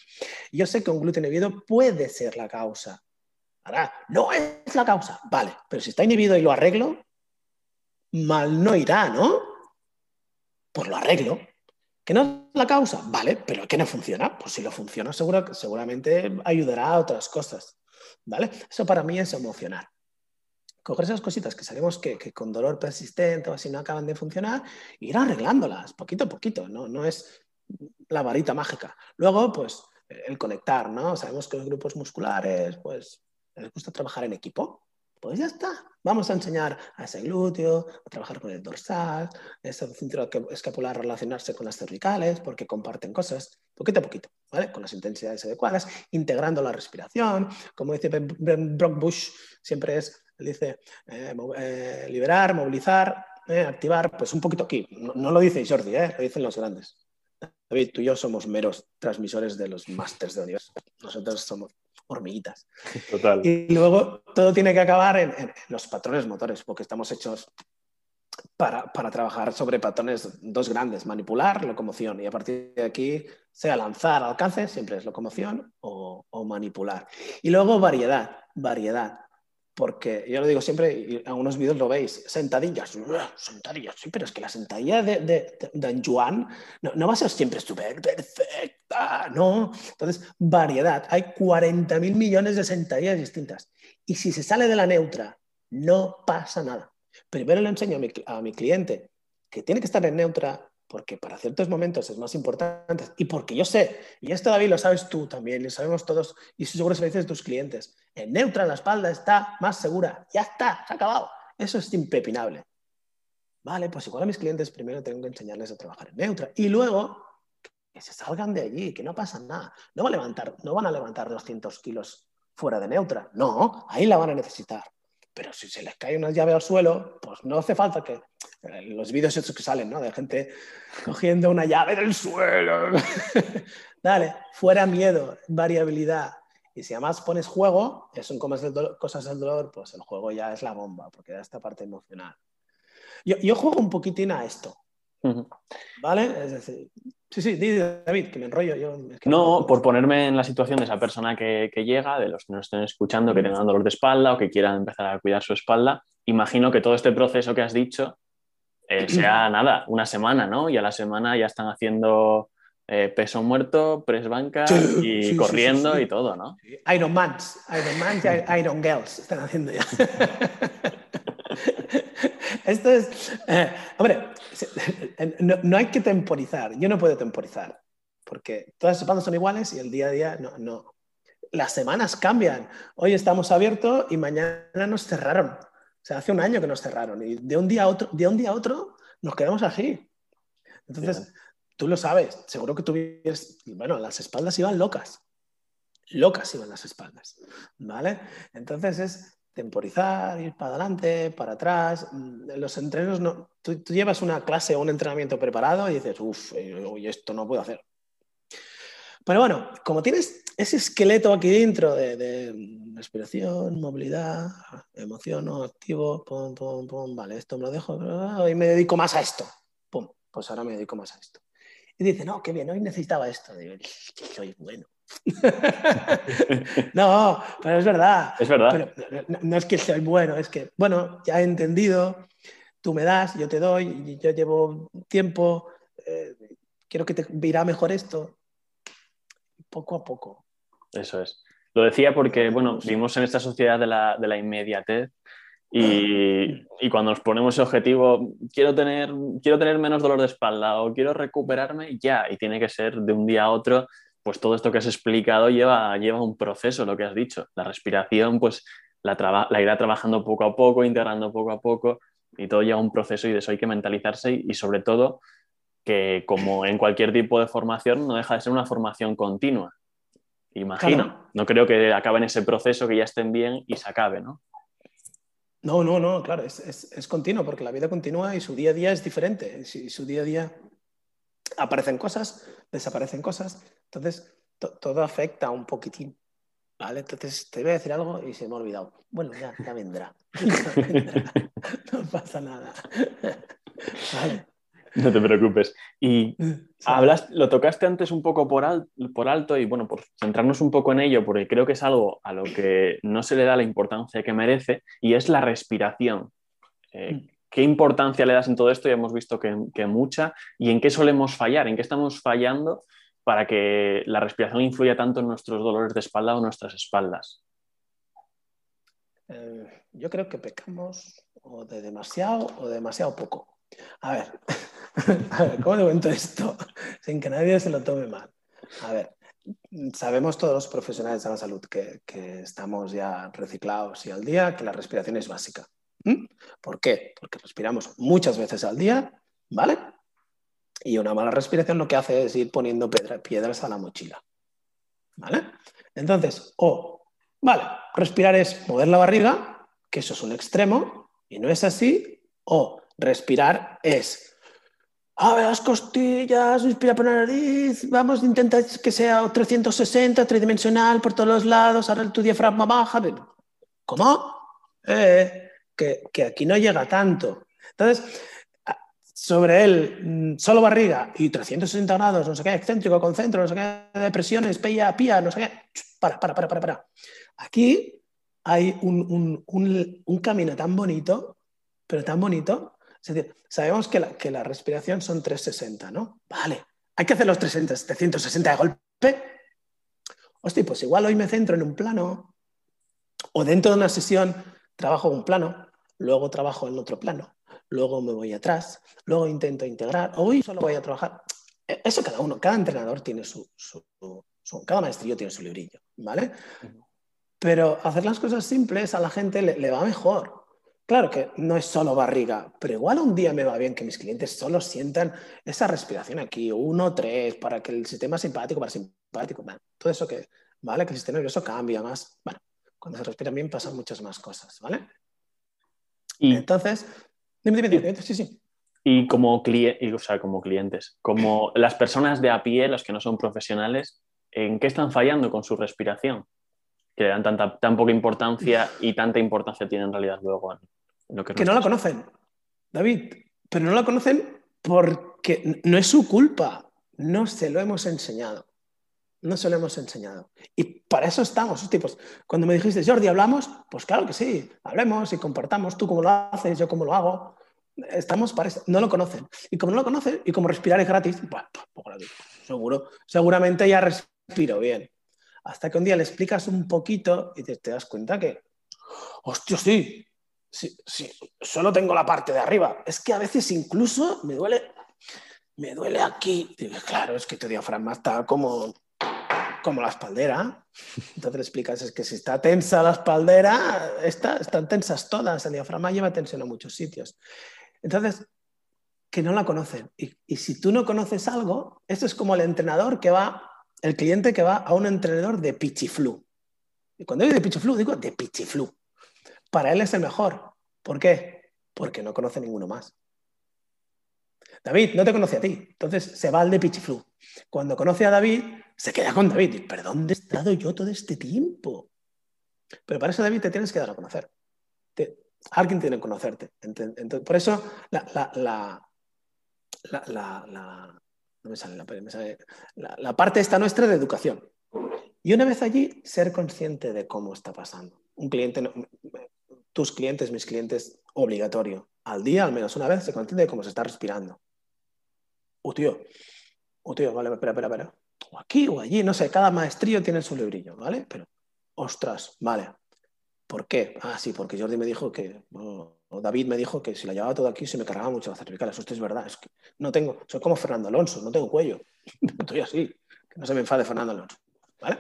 Yo sé que un glúteo inhibido puede ser la causa, No es la causa. Vale, pero si está inhibido y lo arreglo, mal no irá, ¿no? Pues lo arreglo. ¿Que no es la causa? Vale, pero que no funciona. Pues si lo funciona, seguro, seguramente ayudará a otras cosas. ¿Vale? Eso para mí es emocionar. Coger esas cositas que sabemos que, con dolor persistente o así no acaban de funcionar, ir arreglándolas poquito a poquito. No, no es la varita mágica. Luego, pues el conectar, ¿no? Sabemos que los grupos musculares, pues les gusta trabajar en equipo, pues ya está, Vamos a enseñar a ese glúteo, a trabajar con el dorsal, ese cinturón escapular relacionarse con las cervicales, porque comparten cosas, poquito a poquito, ¿vale? Con las intensidades adecuadas, integrando la respiración. Como dice Brock Bush, siempre es, dice, eh, eh, liberar, movilizar, eh, activar, pues un poquito aquí. No, lo dice Jordi, lo dicen los grandes. David, tú y yo somos meros transmisores de los másters de universo. Nosotros somos hormiguitas. Total. Y luego todo tiene que acabar en, los patrones motores, porque estamos hechos para, trabajar sobre patrones dos grandes, manipular, locomoción. Y a partir de aquí, sea lanzar, alcance, siempre es locomoción o, o manipular. Y luego variedad, variedad porque yo lo digo siempre, y en algunos vídeos lo veis, sentadillas, sentadillas, sí, pero es que la sentadilla de, de, Juan no, va a ser siempre súper perfecta, no. Entonces, variedad, hay 40 mil millones de sentadillas distintas. Y si se sale de la neutra, no pasa nada. Primero le enseño a mi cliente que tiene que estar en neutra porque para ciertos momentos es más importante y porque yo sé, y esto David lo sabes tú también, lo sabemos todos, y seguro se lo dices tus clientes, en neutra la espalda está más segura, ya está, se ha acabado, eso es impepinable. Vale, pues igual a mis clientes primero tengo que enseñarles a trabajar en neutra y luego que se salgan de allí, que no pasa nada, no, va a levantar, no van a levantar 200 kilos fuera de neutra, no, ahí la van a necesitar. Pero si se les cae una llave al suelo, pues no hace falta que eh, los vídeos esos que salen, ¿no? De gente cogiendo una llave del suelo. Dale, fuera miedo, variabilidad. Y si además pones juego, es son cosas del dolor, pues el juego ya es la bomba, porque da esta parte emocional. Yo, yo juego un poquitín a esto. ¿Vale? Es decir, Sí, sí, David, que me enrollo yo. no, por ponerme en la situación de esa persona que, llega, de los que nos estén escuchando, que tengan dolor de espalda o que quieran empezar a cuidar su espalda, imagino que todo este proceso que has dicho eh, sea nada, una semana, ¿no? Y a la semana ya están haciendo eh, peso muerto, press banca y corriendo y todo, ¿no? Iron Mans, Iron Mans y Iron Girls están haciendo ya. Esto es, eh, hombre, no, hay que temporizar. Yo no puedo temporizar, porque todas las bandas son iguales y el día a día no, no. Las semanas cambian. Hoy estamos abiertos y mañana nos cerraron. O sea, hace un año que nos cerraron y de un día a otro, de un día a otro nos quedamos aquí. Entonces, tú lo sabes, seguro que tuvieras, bueno, las espaldas iban locas. Locas iban las espaldas, ¿vale? Entonces es temporizar, ir para adelante, para atrás. Mm, los entrenos, no, tú, llevas una clase o un entrenamiento preparado y dices, uff, eh, esto no puedo hacer. Pero bueno, como tienes ese esqueleto aquí dentro de, respiración, movilidad, emoción, ¿no? activo, pum, pum, pum, vale, esto me lo dejo y me dedico más a esto. Pum, pues ahora me dedico más a esto. Y dice, no, qué bien, hoy necesitaba esto. Soy bueno. no, pero es verdad. Es verdad. no, es que sea bueno, es que, bueno, ya he entendido, tú me das, yo te doy, yo llevo tiempo, eh, quiero que te irá mejor esto. Poco a poco. Eso es. Lo decía porque, bueno, vivimos en esta sociedad de la, de la inmediatez y, y, cuando nos ponemos ese objetivo, quiero tener, quiero tener menos dolor de espalda o quiero recuperarme, ya, y tiene que ser de un día a otro pues todo esto que has explicado lleva, lleva un proceso, lo que has dicho. La respiración, pues la, la irá trabajando poco a poco, integrando poco a poco, y todo lleva un proceso y de eso hay que mentalizarse y, sobre todo que como en cualquier tipo de formación no deja de ser una formación continua. Imagino. No creo que acaben ese proceso, que ya estén bien y se acabe, ¿no? No, no, no, claro, es, es, continuo porque la vida continúa y su día a día es diferente. Y su día a día aparecen cosas, desaparecen cosas, entonces todo afecta un poquitín. ¿Vale? Entonces te voy a decir algo y se me ha olvidado. Bueno, ya, ya vendrá. No pasa nada. No te preocupes. Y hablas, lo tocaste antes un poco por, por alto y bueno, por centrarnos un poco en ello, porque creo que es algo a lo que no se le da la importancia que merece y es la respiración. Eh, mm. ¿Qué importancia le das en todo esto? Ya hemos visto que, mucha. ¿Y en qué solemos fallar? ¿En qué estamos fallando para que la respiración influya tanto en nuestros dolores de espalda o nuestras espaldas? Eh, yo creo que pecamos o de demasiado o de demasiado poco. A ver, ¿cómo te cuento esto? Sin que nadie se lo tome mal. A ver, sabemos todos los profesionales de la salud que, que estamos ya reciclados y al día que la respiración es básica. ¿Por qué? Porque respiramos muchas veces al día, ¿vale? Y una mala respiración lo que hace es ir poniendo piedras a la mochila, ¿vale? Entonces, o, vale, respirar es mover la barriga, que eso es un extremo, y no es así, o respirar es ver las costillas, inspira por la nariz, vamos, intenta que sea 360, tridimensional por todos los lados, ahora tu diafragma baja. ¿Cómo? Eh, que, que, aquí no llega tanto. Entonces, sobre él, mm, solo barriga y 360 grados, no sé qué, excéntrico, concentro, no sé qué, depresiones, pía, pía, no sé qué. Para, para, para, para, para. Aquí hay un, un, un, camino tan bonito, pero tan bonito, es decir, sabemos que la, que la respiración son 360, ¿no? Vale, hay que hacer los 360, 360 de golpe. Hostia, pues igual hoy me centro en un plano, o dentro de una sesión trabajo un plano, luego trabajo en otro plano, luego me voy atrás, luego intento integrar, hoy solo voy a trabajar. E, eso cada uno, cada entrenador tiene su, su, cada maestrillo tiene su librillo, ¿vale? Pero hacer las cosas simples a la gente le, le va mejor. Claro que no es solo barriga, pero igual un día me va bien que mis clientes solo sientan esa respiración aquí, uno, tres, para que el sistema simpático, para simpático, todo eso que, ¿vale? Que el sistema nervioso cambia más. Bueno, cuando se respira bien pasan muchas más cosas, ¿vale? Y, Entonces, dime, dime, dime, sí, sí. Y como, o sea, como clientes, como las personas de a pie, los que no son profesionales, ¿en qué están fallando con su respiración? Que le dan tanta, tan poca importancia y tanta importancia tiene en realidad luego que, no la conocen, David, pero no la conocen porque no es su culpa, no se lo hemos enseñado. No se lo hemos enseñado. Y para eso estamos, tipos. Cuando me dijiste, Jordi, ¿hablamos? Pues claro que sí, hablemos y compartamos, tú cómo lo haces, yo cómo lo hago. Estamos para eso. No lo conocen. Y como no lo conocen, y como respirar es gratis, pues, seguro, seguramente ya respiro bien. Hasta que un día le explicas un poquito y te, te das cuenta que, hostia, sí, sí, sí, solo tengo la parte de arriba. Es que a veces incluso me duele, me duele aquí. claro, es que tu diafragma está como, como la espaldera. Entonces le explicas, es que si está tensa la espaldera, está, están tensas todas. El diafragma lleva tensión a muchos sitios. Entonces, que no la conocen. Y, y si tú no conoces algo, esto es como el entrenador que va, el cliente que va a un entrenador de pichiflu. Y cuando digo de pichiflu, digo de pichiflu para él es el mejor. ¿Por qué? Porque no conoce ninguno más. David no te conoce a ti, entonces se va al de Pichiflu. Cuando conoce a David, se queda con David. ¿Pero dónde he estado yo todo este tiempo? Pero para eso, David, te tienes que dar a conocer. Alguien tiene que conocerte. por eso, la, la parte esta nuestra de educación. Y una vez allí, ser consciente de cómo está pasando. Un cliente, tus clientes, mis clientes, obligatorio. Al día, al menos una vez, se consciente de cómo se está respirando. Uh, tío. Uh, tío, vale, espera, espera, espera. O aquí o allí, no sé, cada maestrillo tiene su librillo, ¿vale? Pero, ostras, vale. ¿Por qué? Ah, sí, porque Jordi me dijo que, o David me dijo que si la llevaba todo aquí se me cargaba mucho la cervical. Eso es verdad, es no tengo, soy como Fernando Alonso, no tengo cuello. Estoy así, que no se me enfade Fernando Alonso, ¿vale?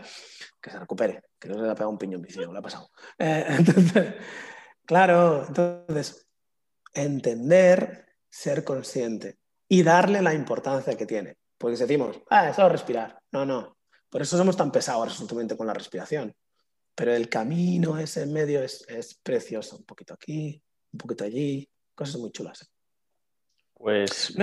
Que se recupere, que no se le ha pegado un piñón vicio, le ha pasado. Eh, entonces, Claro, entonces, entender, ser consciente y darle la importancia que tiene. Porque decimos, ah, es solo respirar. No, no. Por eso somos tan pesados resultamente con la respiración. Pero el camino ese en medio es, precioso. Un poquito aquí, un poquito allí, cosas muy chulas. Pues.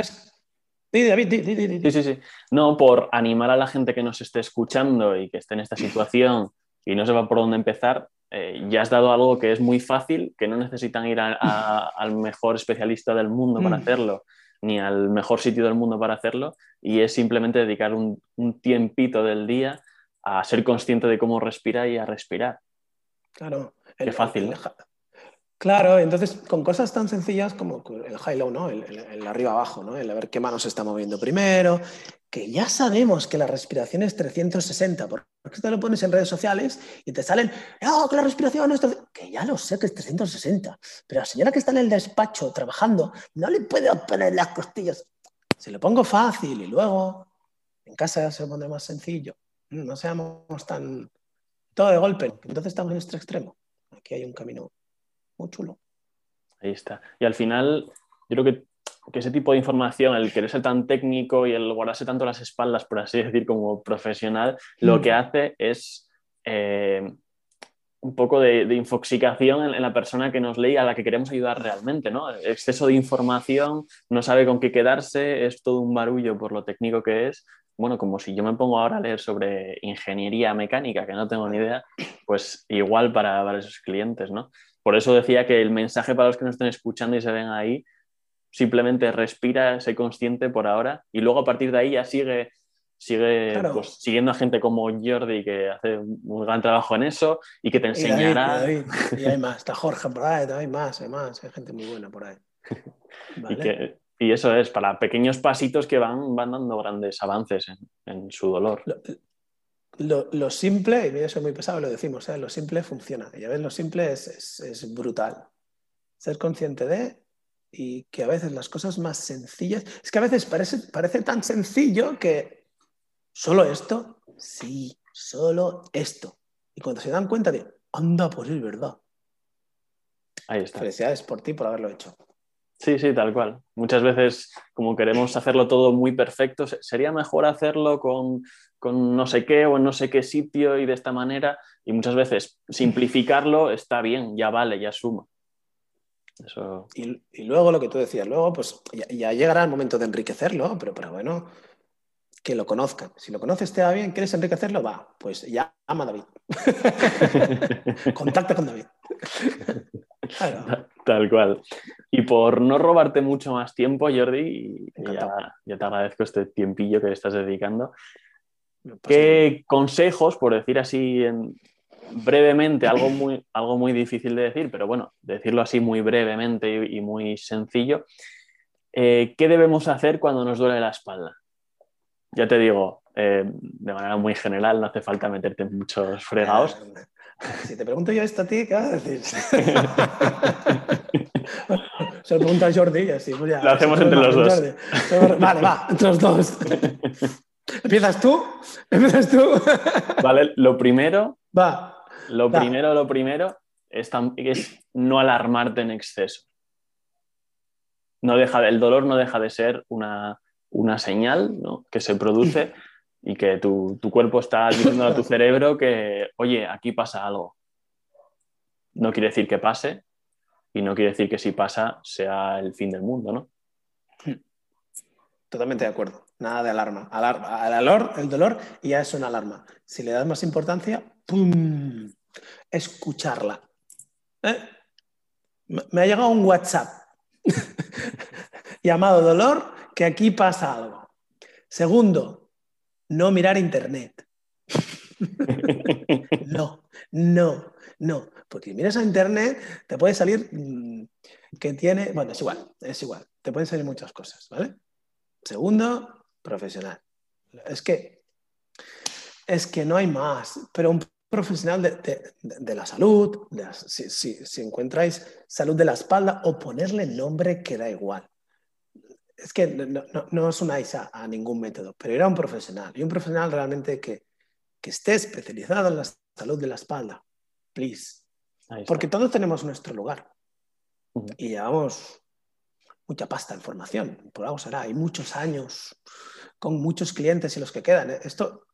Sí, sí, sí. No, por animar a la gente que nos esté escuchando y que esté en esta situación y no sepa por dónde empezar, eh, ya has dado algo que es muy fácil, que no necesitan ir al mejor especialista del mundo para mm. hacerlo, ni al mejor sitio del mundo para hacerlo, y es simplemente dedicar un, tiempito del día a ser consciente de cómo respira y a respirar. Claro. Qué fácil. claro, entonces con cosas tan sencillas como el high-low, ¿no? El, el arriba-abajo, ¿no? el a ver qué mano se está moviendo primero, que ya sabemos que la respiración es 360, porque te lo pones en redes sociales y te salen, oh, que la respiración es... Que ya lo sé que es 360, pero la señora que está en el despacho trabajando no le puede poner las costillas. Se lo pongo fácil y luego en casa se pone más sencillo. No seamos tan... Todo de golpe. Entonces estamos en nuestro extremo. Aquí hay un camino muy chulo. Ahí está. Y al final, yo creo que, ese tipo de información, el querer ser tan técnico y el guardarse tanto las espaldas, por así decir, como profesional, lo que hace es eh, un poco de, infoxicación en, la persona que nos lee a la que queremos ayudar realmente, ¿no? Exceso de información, no sabe con qué quedarse, es todo un barullo por lo técnico que es. Bueno, como si yo me pongo ahora a leer sobre ingeniería mecánica, que no tengo ni idea, pues igual para, para esos clientes, ¿no? Por eso decía que el mensaje para los que nos estén escuchando y se ven ahí, simplemente respira, sé consciente por ahora y luego a partir de ahí ya sigue, sigue pues, siguiendo a gente como Jordi que hace un gran trabajo en eso y que te enseñará. Y, hay más, está Jorge por ahí, hay más, hay más, hay gente muy buena por ahí. Y, eso es, para pequeños pasitos que van, van dando grandes avances en, su dolor lo, simple, y eso es muy pesado, lo decimos, ¿eh? lo simple funciona. Y a veces lo simple es, brutal. Ser consciente de y que a veces las cosas más sencillas, es que a veces parece, parece tan sencillo que solo esto, sí, solo esto. Y cuando se dan cuenta de, anda por él, ¿verdad? Ahí está. Felicidades por ti por haberlo hecho. Sí, sí, tal cual. Muchas veces, como queremos hacerlo todo muy perfecto, sería mejor hacerlo con, no sé qué o en no sé qué sitio y de esta manera. Y muchas veces simplificarlo está bien, ya vale, ya suma. Eso... Y, luego lo que tú decías, luego pues ya, llegará el momento de enriquecerlo, pero, pero bueno, que lo conozcan. Si lo conoces te va bien, ¿quieres enriquecerlo? Va, pues ya ama a David. Contacta con David. Tal cual. Y por no robarte mucho más tiempo, Jordi, ya, te agradezco este tiempillo que le estás dedicando. ¿Qué consejos, por decir así brevemente, algo muy, algo muy difícil de decir, pero bueno, decirlo así muy brevemente y, muy sencillo, eh, ¿qué debemos hacer cuando nos duele la espalda? Ya te digo, eh, de manera muy general, no hace falta meterte en muchos fregados. Si te pregunto yo esto a ti, ¿qué vas a decir? Se lo pregunta Jordi y así. Pues lo hacemos entre los dos. Vale, va, entre los dos. ¿Empiezas tú? ¿Empiezas tú? Vale, lo primero. Va. Lo primero, lo primero es, es, no alarmarte en exceso. No deja, el dolor no deja de ser una, una señal ¿no? que se produce y que tu, cuerpo está diciendo a tu cerebro que, oye, aquí pasa algo. No quiere decir que pase y no quiere decir que si pasa sea el fin del mundo, ¿no? Totalmente de acuerdo. Nada de alarma. alarma. El, dolor, el dolor ya es una alarma. Si le das más importancia, ¡pum! Escucharla. ¿Eh? Me ha llegado un WhatsApp llamado dolor, que aquí pasa algo. Segundo, no mirar internet. no, no, no. Porque si miras a internet, te puede salir mm, que tiene. Bueno, es igual, es igual. Te pueden salir muchas cosas, ¿vale? Segundo, profesional. Es que, es que no hay más, pero un profesional de, la salud, si, encontráis salud de la espalda o ponerle nombre que da igual es que no, no, os unáis a, ningún método, pero era un profesional y un profesional realmente que, esté especializado en la salud de la espalda. Please. Porque todos tenemos nuestro lugar y llevamos mucha pasta en formación, por algo será, hay muchos años con muchos clientes y los que quedan. Esto,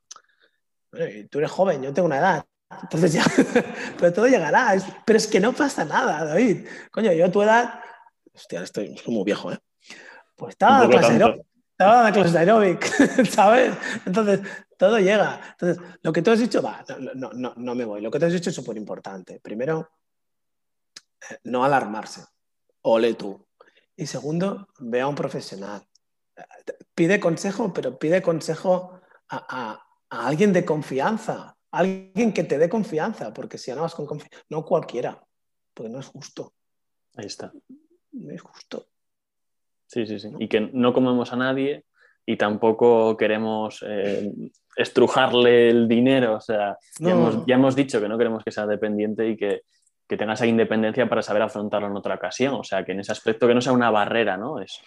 tú eres joven, yo tengo una edad, entonces ya, pero todo llegará. pero es que no pasa nada, David. Coño, yo a tu edad, hostia, estoy muy viejo, ¿eh? Pues estaba de clase estaba de clase aeróbic, ¿sabes? Entonces, todo llega. Entonces, lo que tú has dicho, va, no, no, no me voy. Lo que tú has dicho es súper importante. Primero, eh, no alarmarse. Ole tú. Y segundo, ve a un profesional. Pide consejo, pero pide consejo a, alguien de confianza. Alguien que te dé confianza, porque si no vas con confianza, no cualquiera, porque no es justo. Ahí está. No es justo. Sí, sí, sí. Y que no comemos a nadie y tampoco queremos eh, estrujarle el dinero. O sea, ya, hemos, dicho que no queremos que sea dependiente y que, tenga esa independencia para saber afrontarlo en otra ocasión. O sea, que en ese aspecto que no sea una barrera, ¿no? Es...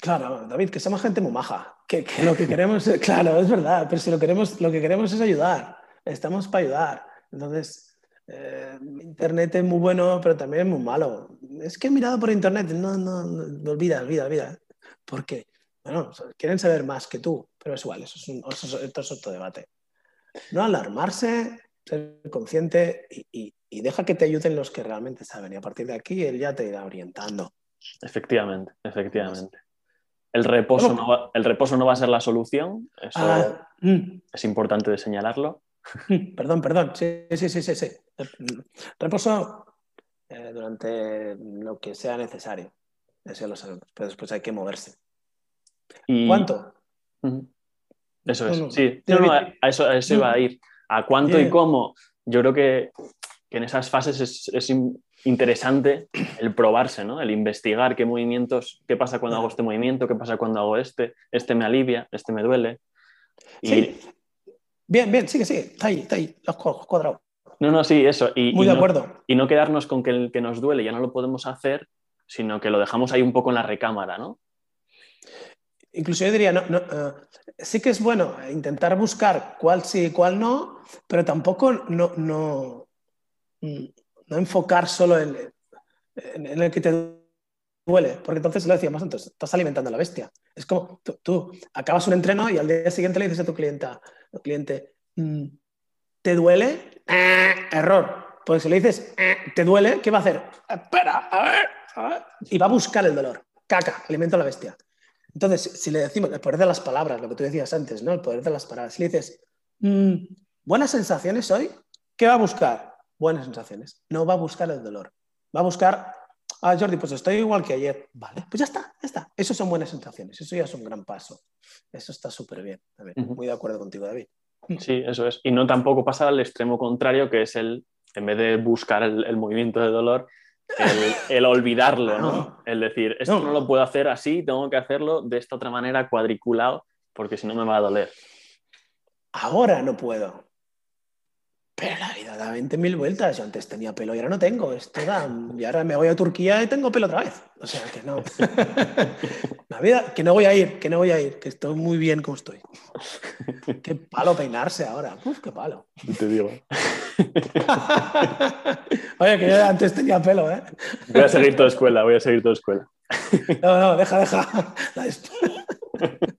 Claro, David, que somos gente muy maja. Que, lo que queremos, claro, es verdad, pero si lo, queremos, lo que queremos es ayudar. Estamos para ayudar. Entonces, eh, Internet es muy bueno, pero también es muy malo. Es que he mirado por Internet, no, no, no olvida, olvida, olvida. ¿Por qué? Bueno, quieren saber más que tú, pero es igual, eso es, un, esto es otro debate. No alarmarse, ser consciente y, deja que te ayuden los que realmente saben. Y a partir de aquí él ya te irá orientando. Efectivamente, efectivamente. El reposo, no va, el reposo no va a ser la solución, eso ah, mm. es importante de señalarlo. Perdón, perdón, sí, sí, sí, sí. sí. Reposo eh, durante lo que sea necesario, eso lo sabemos, pero después hay que moverse. ¿Cuánto? Eso es, sí, a, eso, eso iba a ir. ¿A cuánto y cómo? Yo creo que, en esas fases es, interesante el probarse, ¿no? El investigar qué movimientos, qué pasa cuando hago este movimiento, qué pasa cuando hago este, este me alivia, este me duele. Sí. Bien, bien, sigue, sigue, está ahí, está ahí, los cuadrados. No, no, sí, eso. Y, Muy de acuerdo. Y no quedarnos con que el que nos duele ya no lo podemos hacer, sino que lo dejamos ahí un poco en la recámara, ¿no? Incluso yo diría, no, eh, sí que es bueno intentar buscar cuál sí y cuál no, pero tampoco no, no, no enfocar solo en, en, el que te duele, porque entonces lo decíamos antes, estás alimentando a la bestia. Es como tú, acabas un entreno y al día siguiente le dices a tu clienta, cliente, mm, ¿te duele? Eh, error. Pues si le dices, eh, ¿te duele? ¿Qué va a hacer? Espera, a ver, a ver. Y va a buscar el dolor. Caca, alimento a la bestia. Entonces, si le decimos el poder de las palabras, lo que tú decías antes, ¿no? El poder de las palabras. Si le dices, mm, buenas sensaciones hoy, ¿qué va a buscar? Buenas sensaciones. No va a buscar el dolor. Va a buscar, ah, Jordi, pues estoy igual que ayer. Vale, pues ya está, ya está. Eso son buenas sensaciones. Eso ya es un gran paso. Eso está súper bien. Muy de acuerdo contigo, David. Sí, eso es. Y no tampoco pasar al extremo contrario, que es el, en vez de buscar el movimiento de dolor, el, olvidarlo, ¿no? El decir, esto no. lo puedo hacer así, tengo que hacerlo de esta otra manera cuadriculado, porque si no me va a doler. Ahora no puedo. Pero la vida da 20.000 vueltas. Yo antes tenía pelo y ahora no tengo. Esto da... Y ahora me voy a Turquía y tengo pelo otra vez. O sea que no. la vida, que no voy a ir, que no voy a ir, que estoy muy bien como estoy. Qué palo peinarse ahora. Uf, qué palo. Te digo. Oye, que yo antes tenía pelo, ¿eh? Voy a seguir toda escuela, voy a seguir toda escuela. No, no, deja, deja.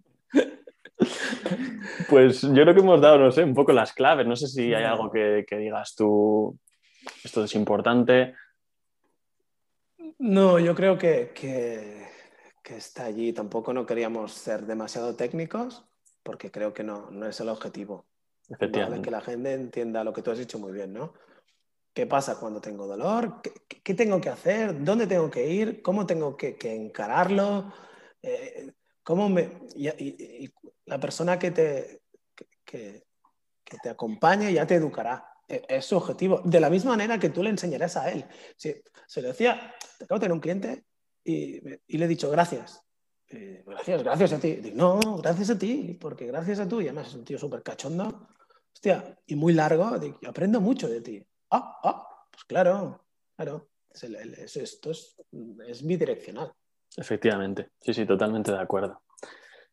Pues yo creo que hemos dado, no sé, un poco las claves. No sé si hay algo que, digas tú, esto es importante. No, yo creo que, que, está allí. Tampoco no queríamos ser demasiado técnicos, porque creo que no, no es el objetivo. Efectivamente. Que la gente entienda lo que tú has dicho muy bien, ¿no? ¿Qué pasa cuando tengo dolor? ¿Qué, tengo que hacer? ¿Dónde tengo que ir? ¿Cómo tengo que, encararlo? Eh, ¿Cómo y, la persona que te, que, te acompañe ya te educará. E, es su objetivo. De la misma manera que tú le enseñarás a él. Si, se le decía, te acabo de tener un cliente y, le he dicho gracias. gracias, gracias a ti. no, gracias a ti, porque gracias a tú, y además es un tío súper cachondo, hostia, y muy largo, aprendo mucho de ti. Ah, ah, pues claro, claro. esto es, es bidireccional. Efectivamente, sí, sí, totalmente de acuerdo.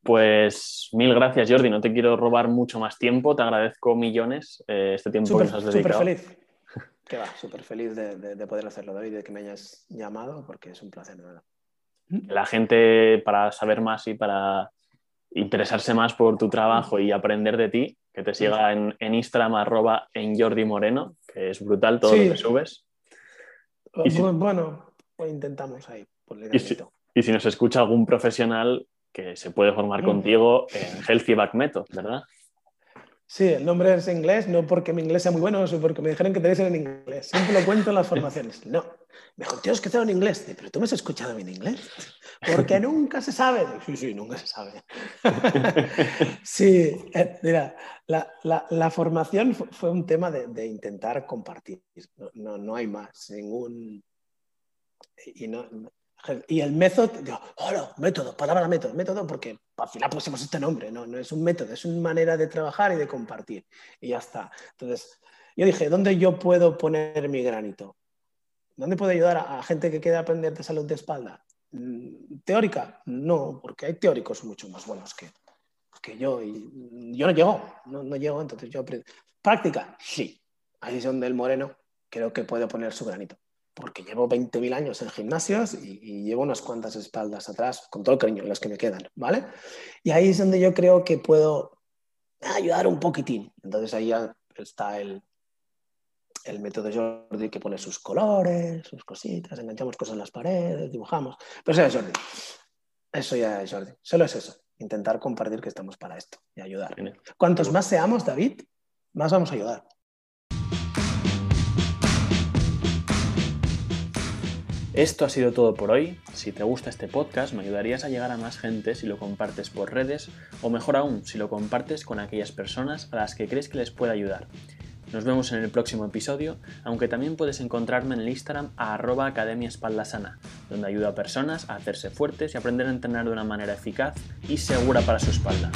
Pues mil gracias, Jordi. No te quiero robar mucho más tiempo. Te agradezco millones eh, este tiempo que nos has dedicado. Súper feliz. Que va, súper feliz de, poder hacerlo, David, de que me hayas llamado, porque es un placer, La gente, para saber más y para interesarse más por tu trabajo y aprender de ti, que te siga en, Instagram, arroba en Jordi Moreno, que es brutal todo lo que subes. Bueno, pues intentamos ahí. y, y si nos escucha algún profesional, que se puede formar mm. contigo en Healthy Back Method, ¿verdad? Sí, el nombre es inglés, no porque mi inglés sea muy bueno, sino porque me dijeron que te dicen en inglés. Siempre lo cuento en las formaciones. No, me dijo, tienes que hacerlo en inglés. Pero tú me has escuchado bien inglés. Porque nunca se sabe. Sí, sí, nunca se sabe. sí, eh, mira, la, formación fue un tema de, intentar compartir. No, no, hay más. Ningún. Y no, y el método, digo, hola, método, palabra método, método, porque al final pusimos este nombre, no, no es un método, es una manera de trabajar y de compartir. Y ya está. Entonces, yo dije, ¿dónde yo puedo poner mi granito? ¿Dónde puedo ayudar a, gente que quiera aprender de salud de espalda? Mm, ¿Teórica? No, porque hay teóricos mucho más buenos que, que yo. Y yo no llego, no, no llego, entonces yo aprendo. ¿Práctica? Sí. Ahí es donde el moreno creo que puede poner su granito. Porque llevo 20.000 años en gimnasios y, llevo unas cuantas espaldas atrás, con todo el cariño, las que me quedan, ¿vale? Y ahí es donde yo creo que puedo ayudar un poquitín. Entonces ahí ya está el, el método Jordi que pone sus colores, sus cositas, enganchamos cosas en las paredes, dibujamos. Pero eso es Jordi. Eso ya es Jordi. Solo es eso. Intentar compartir que estamos para esto y ayudar. Cuantos más seamos, David, más vamos a ayudar. Esto ha sido todo por hoy. Si te gusta este podcast, me ayudarías a llegar a más gente si lo compartes por redes o mejor aún, si lo compartes con aquellas personas a las que crees que les puede ayudar. Nos vemos en el próximo episodio, aunque también puedes encontrarme en el Instagram a arroba academia espalda sana, donde ayudo a personas a hacerse fuertes y aprender a entrenar de una manera eficaz y segura para su espalda.